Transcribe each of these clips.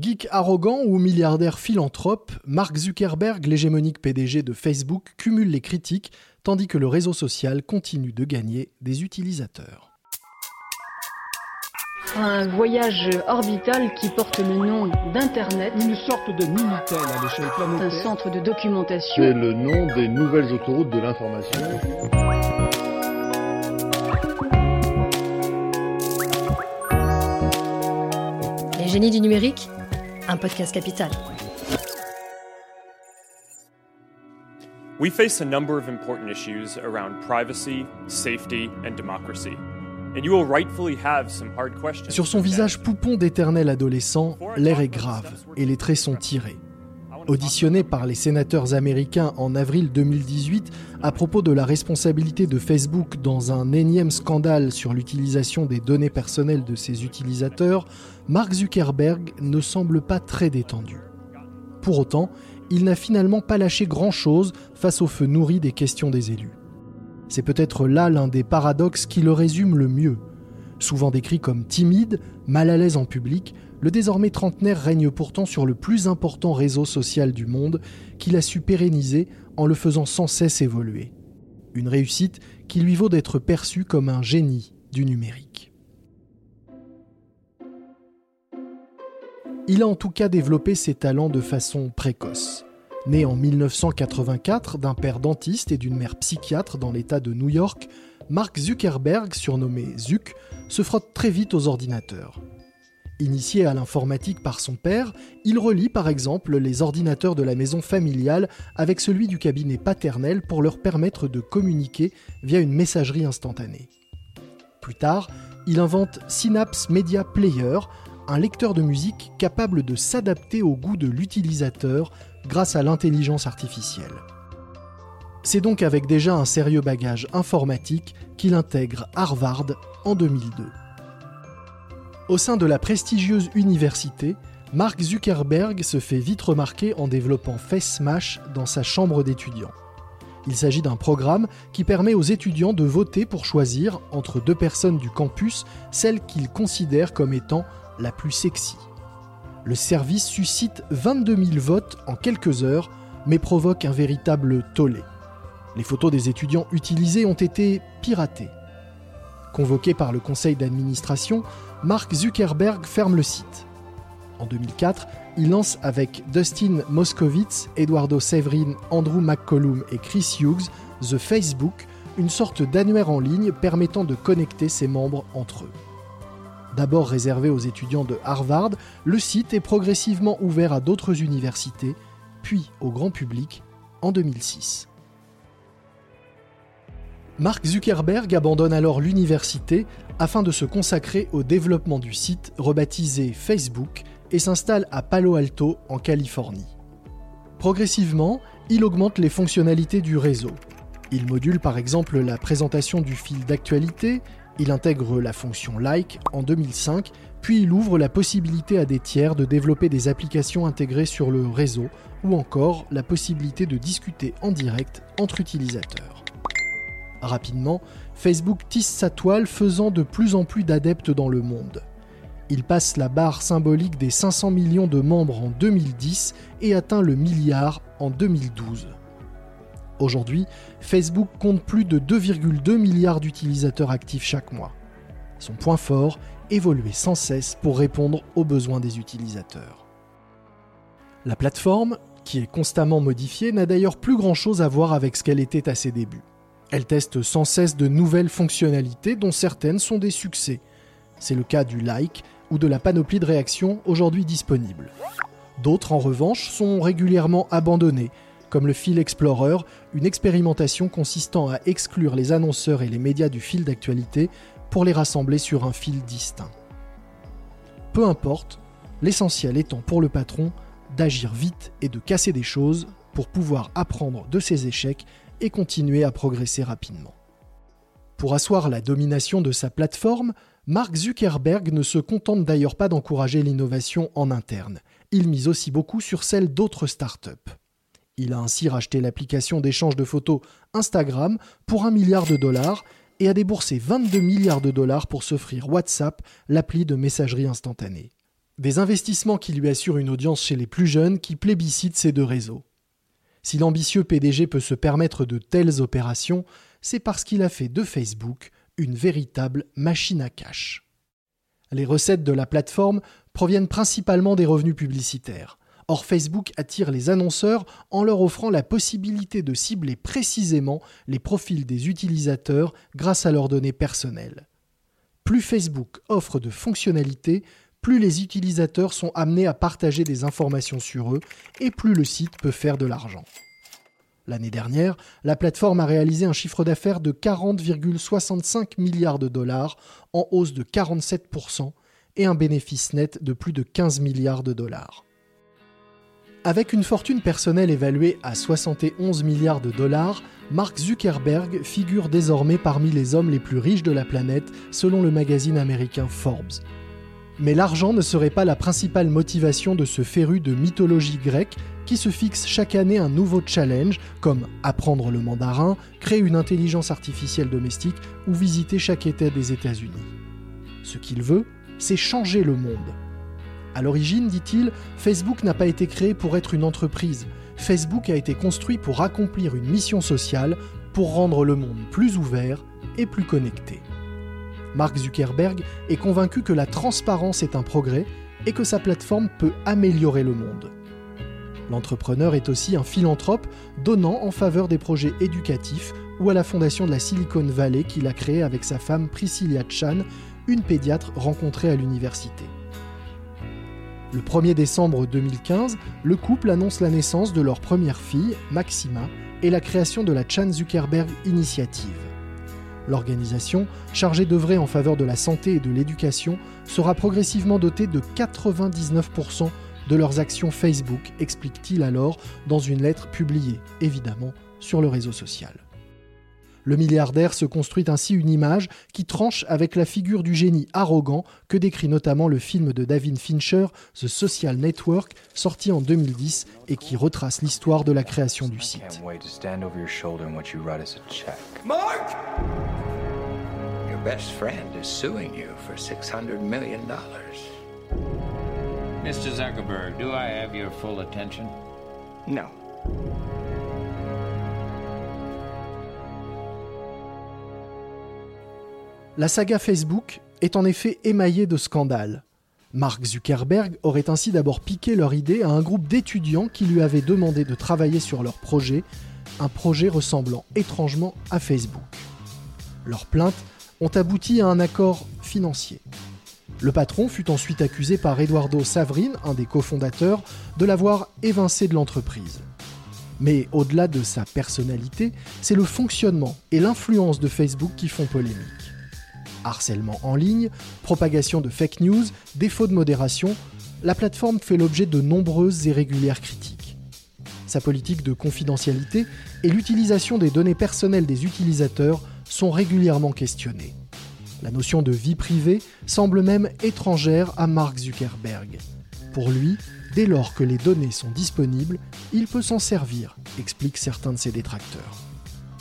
Geek arrogant ou milliardaire philanthrope, Mark Zuckerberg, l'hégémonique PDG de Facebook, cumule les critiques tandis que le réseau social continue de gagner des utilisateurs. Un voyage orbital qui porte le nom d'Internet. Une sorte de Minitel à l'échelle planétaire. Un centre de documentation. C'est le nom des nouvelles autoroutes de l'information. Les génies du numérique un podcast capital. We face a number of important issues around privacy, safety, and democracy. And you will rightfully have some hard questions. Sur son visage poupon d'éternel adolescent, l'air est grave et les traits sont tirés. Auditionné par les sénateurs américains en avril 2018 à propos de la responsabilité de Facebook dans un énième scandale sur l'utilisation des données personnelles de ses utilisateurs, Mark Zuckerberg ne semble pas très détendu. Pour autant, il n'a finalement pas lâché grand-chose face au feu nourri des questions des élus. C'est peut-être là l'un des paradoxes qui le résume le mieux. Souvent décrit comme timide, mal à l'aise en public, le désormais trentenaire règne pourtant sur le plus important réseau social du monde qu'il a su pérenniser en le faisant sans cesse évoluer. Une réussite qui lui vaut d'être perçu comme un génie du numérique. Il a en tout cas développé ses talents de façon précoce. Né en 1984 d'un père dentiste et d'une mère psychiatre dans l'État de New York, Mark Zuckerberg, surnommé Zuck, se frotte très vite aux ordinateurs. Initié à l'informatique par son père, il relie par exemple les ordinateurs de la maison familiale avec celui du cabinet paternel pour leur permettre de communiquer via une messagerie instantanée. Plus tard, il invente Synapse Media Player, un lecteur de musique capable de s'adapter au goût de l'utilisateur grâce à l'intelligence artificielle. C'est donc avec déjà un sérieux bagage informatique qu'il intègre Harvard en 2002. Au sein de la prestigieuse université, Mark Zuckerberg se fait vite remarquer en développant FaceMash dans sa chambre d'étudiants. Il s'agit d'un programme qui permet aux étudiants de voter pour choisir, entre deux personnes du campus, celle qu'ils considèrent comme étant la plus sexy. Le service suscite 22 000 votes en quelques heures, mais provoque un véritable tollé. Les photos des étudiants utilisées ont été piratées. Convoqué par le conseil d'administration, Mark Zuckerberg ferme le site. En 2004, il lance avec Dustin Moskovitz, Eduardo Severin, Andrew McCollum et Chris Hughes The Facebook, une sorte d'annuaire en ligne permettant de connecter ses membres entre eux. D'abord réservé aux étudiants de Harvard, le site est progressivement ouvert à d'autres universités, puis au grand public en 2006. Mark Zuckerberg abandonne alors l'université afin de se consacrer au développement du site rebaptisé Facebook et s'installe à Palo Alto en Californie. Progressivement, il augmente les fonctionnalités du réseau. Il module par exemple la présentation du fil d'actualité, il intègre la fonction Like en 2005, puis il ouvre la possibilité à des tiers de développer des applications intégrées sur le réseau, ou encore la possibilité de discuter en direct entre utilisateurs. Rapidement, Facebook tisse sa toile faisant de plus en plus d'adeptes dans le monde. Il passe la barre symbolique des 500 millions de membres en 2010 et atteint le milliard en 2012. Aujourd'hui, Facebook compte plus de 2,2 milliards d'utilisateurs actifs chaque mois. Son point fort, évoluer sans cesse pour répondre aux besoins des utilisateurs. La plateforme, qui est constamment modifiée, n'a d'ailleurs plus grand-chose à voir avec ce qu'elle était à ses débuts. Elle teste sans cesse de nouvelles fonctionnalités dont certaines sont des succès. C'est le cas du like ou de la panoplie de réactions aujourd'hui disponibles. D'autres, en revanche, sont régulièrement abandonnées, comme le Fil Explorer, une expérimentation consistant à exclure les annonceurs et les médias du fil d'actualité pour les rassembler sur un fil distinct. Peu importe, l'essentiel étant pour le patron d'agir vite et de casser des choses pour pouvoir apprendre de ses échecs et continuer à progresser rapidement. Pour asseoir la domination de sa plateforme, Mark Zuckerberg ne se contente d'ailleurs pas d'encourager l'innovation en interne, il mise aussi beaucoup sur celle d'autres startups. Il a ainsi racheté l'application d'échange de photos Instagram pour un milliard de dollars et a déboursé 22 milliards de dollars pour s'offrir WhatsApp, l'appli de messagerie instantanée. Des investissements qui lui assurent une audience chez les plus jeunes qui plébiscitent ces deux réseaux. Si l'ambitieux PDG peut se permettre de telles opérations, c'est parce qu'il a fait de Facebook une véritable machine à cash. Les recettes de la plateforme proviennent principalement des revenus publicitaires. Or, Facebook attire les annonceurs en leur offrant la possibilité de cibler précisément les profils des utilisateurs grâce à leurs données personnelles. Plus Facebook offre de fonctionnalités, plus les utilisateurs sont amenés à partager des informations sur eux et plus le site peut faire de l'argent. L'année dernière, la plateforme a réalisé un chiffre d'affaires de 40,65 milliards de dollars, en hausse de 47%, et un bénéfice net de plus de 15 milliards de dollars. Avec une fortune personnelle évaluée à 71 milliards de dollars, Mark Zuckerberg figure désormais parmi les hommes les plus riches de la planète selon le magazine américain Forbes. Mais l'argent ne serait pas la principale motivation de ce féru de mythologie grecque qui se fixe chaque année un nouveau challenge, comme apprendre le mandarin, créer une intelligence artificielle domestique ou visiter chaque État des États-Unis. Ce qu'il veut, c'est changer le monde. À l'origine, dit-il, Facebook n'a pas été créé pour être une entreprise. Facebook a été construit pour accomplir une mission sociale, pour rendre le monde plus ouvert et plus connecté. Mark Zuckerberg est convaincu que la transparence est un progrès et que sa plateforme peut améliorer le monde. L'entrepreneur est aussi un philanthrope donnant en faveur des projets éducatifs ou à la fondation de la Silicon Valley qu'il a créée avec sa femme Priscilla Chan, une pédiatre rencontrée à l'université. Le 1er décembre 2015, le couple annonce la naissance de leur première fille, Maxima, et la création de la Chan Zuckerberg Initiative. L'organisation, chargée d'œuvrer en faveur de la santé et de l'éducation, sera progressivement dotée de 99% de leurs actions Facebook, explique-t-il alors dans une lettre publiée, évidemment, sur le réseau social. Le milliardaire se construit ainsi une image qui tranche avec la figure du génie arrogant que décrit notamment le film de David Fincher, The Social Network, sorti en 2010 et qui retrace l'histoire de la création du site. Mark! Your best friend is suing you for $600 million. Mr. Zuckerberg, do I have your full attention? No. La saga Facebook est en effet émaillée de scandales. Mark Zuckerberg aurait ainsi d'abord piqué leur idée à un groupe d'étudiants qui lui avaient demandé de travailler sur leur projet, un projet ressemblant étrangement à Facebook. Leurs plaintes ont abouti à un accord financier. Le patron fut ensuite accusé par Eduardo Savrin, un des cofondateurs, de l'avoir évincé de l'entreprise. Mais au-delà de sa personnalité, c'est le fonctionnement et l'influence de Facebook qui font polémique. Harcèlement en ligne, propagation de fake news, défaut de modération, la plateforme fait l'objet de nombreuses et régulières critiques. Sa politique de confidentialité et l'utilisation des données personnelles des utilisateurs sont régulièrement questionnées. La notion de vie privée semble même étrangère à Mark Zuckerberg. Pour lui, dès lors que les données sont disponibles, il peut s'en servir, expliquent certains de ses détracteurs.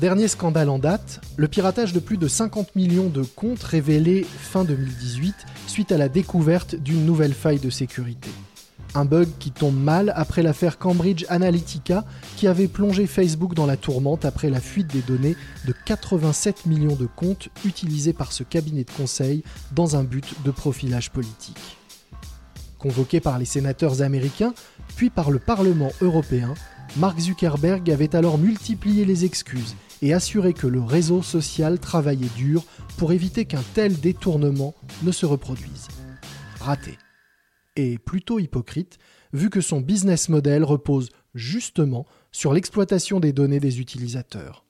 Dernier scandale en date, le piratage de plus de 50 millions de comptes révélé fin 2018 suite à la découverte d'une nouvelle faille de sécurité. Un bug qui tombe mal après l'affaire Cambridge Analytica qui avait plongé Facebook dans la tourmente après la fuite des données de 87 millions de comptes utilisés par ce cabinet de conseil dans un but de profilage politique. Convoqué par les sénateurs américains, puis par le Parlement européen, Mark Zuckerberg avait alors multiplié les excuses et assuré que le réseau social travaillait dur pour éviter qu'un tel détournement ne se reproduise. Raté et plutôt hypocrite, vu que son business model repose justement sur l'exploitation des données des utilisateurs.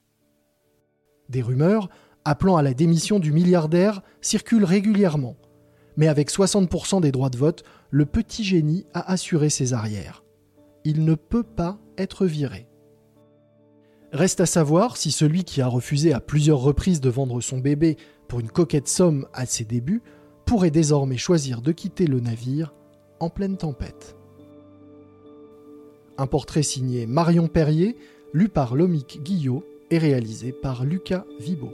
Des rumeurs appelant à la démission du milliardaire circulent régulièrement, mais avec 60% des droits de vote, le petit génie a assuré ses arrières. Il ne peut pas être viré. Reste à savoir si celui qui a refusé à plusieurs reprises de vendre son bébé pour une coquette somme à ses débuts pourrait désormais choisir de quitter le navire en pleine tempête. Un portrait signé Marion Perrier, lu par Lomique Guillot et réalisé par Lucas Vibo.